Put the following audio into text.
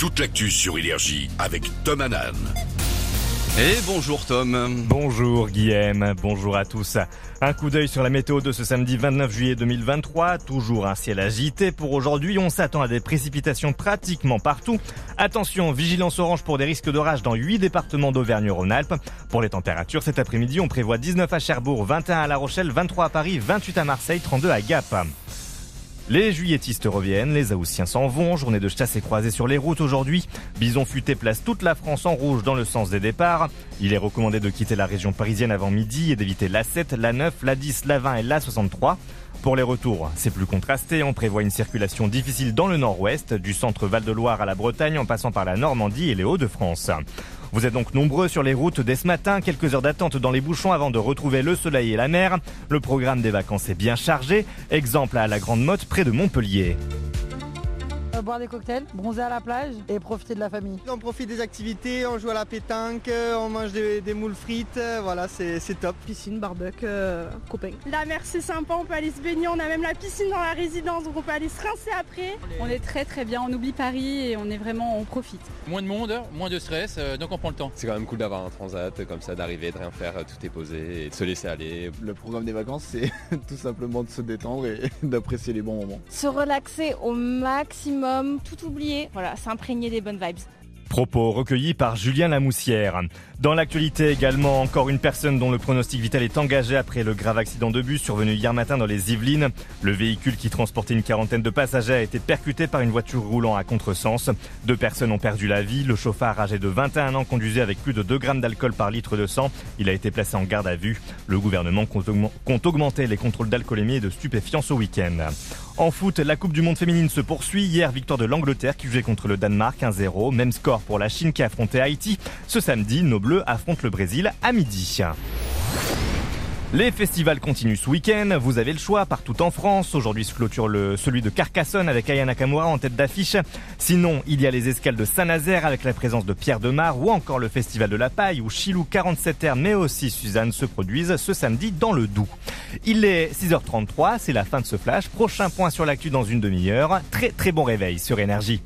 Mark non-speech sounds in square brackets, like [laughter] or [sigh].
toute l'actu sur Énergie avec Tom Hanan. Et bonjour Tom. Bonjour Guillaume, bonjour à tous. Un coup d'œil sur la météo de ce samedi 29 juillet 2023. Toujours un ciel agité pour aujourd'hui. On s'attend à des précipitations pratiquement partout. Attention, vigilance orange pour des risques d'orage dans 8 départements d'Auvergne-Rhône-Alpes. Pour les températures, cet après-midi, on prévoit 19 à Cherbourg, 21 à La Rochelle, 23 à Paris, 28 à Marseille, 32 à Gap. Les juilletistes reviennent, les Aoussiens s'en vont, journée de chasse et croisée sur les routes aujourd'hui. Bison futé place toute la France en rouge dans le sens des départs. Il est recommandé de quitter la région parisienne avant midi et d'éviter la 7, la 9, la 10, la 20 et la 63. Pour les retours, c'est plus contrasté. On prévoit une circulation difficile dans le nord-ouest, du centre Val-de-Loire à la Bretagne en passant par la Normandie et les Hauts-de-France. Vous êtes donc nombreux sur les routes dès ce matin, quelques heures d'attente dans les bouchons avant de retrouver le soleil et la mer. Le programme des vacances est bien chargé. Exemple à la Grande Motte près de Montpellier boire des cocktails, bronzer à la plage et profiter de la famille. On profite des activités, on joue à la pétanque, on mange des, moules frites, voilà, c'est top. Piscine, barbecue, euh, copains. La mer c'est sympa, on peut aller se baigner, on a même la piscine dans la résidence, donc on peut aller se rincer après. On est très très bien, on oublie Paris et on est vraiment, on profite. Moins de monde, moins de stress, euh, donc on prend le temps. C'est quand même cool d'avoir un transat comme ça, d'arriver, de rien faire, tout est posé et de se laisser aller. Le programme des vacances c'est [laughs] tout simplement de se détendre et [laughs] d'apprécier les bons moments. Se relaxer au maximum, tout oublier, voilà, s'imprégner des bonnes vibes. Propos recueillis par Julien Lamoussière. Dans l'actualité également, encore une personne dont le pronostic vital est engagé après le grave accident de bus survenu hier matin dans les Yvelines. Le véhicule qui transportait une quarantaine de passagers a été percuté par une voiture roulant à contresens. Deux personnes ont perdu la vie. Le chauffard âgé de 21 ans conduisait avec plus de 2 grammes d'alcool par litre de sang. Il a été placé en garde à vue. Le gouvernement compte augmenter les contrôles d'alcoolémie et de stupéfiants au week-end. En foot, la Coupe du Monde féminine se poursuit. Hier, victoire de l'Angleterre qui jouait contre le Danemark 1-0. Même score pour la Chine qui affrontait Haïti. Ce samedi, nos Bleus affrontent le Brésil à midi. Les festivals continuent ce week-end. Vous avez le choix partout en France. Aujourd'hui se clôture le, celui de Carcassonne avec Aya Nakamura en tête d'affiche. Sinon, il y a les escales de Saint-Nazaire avec la présence de Pierre Demar ou encore le festival de la paille où Chilou 47R mais aussi Suzanne se produisent ce samedi dans le Doubs. Il est 6h33, c'est la fin de ce flash. Prochain point sur l'actu dans une demi-heure. Très très bon réveil sur Énergie.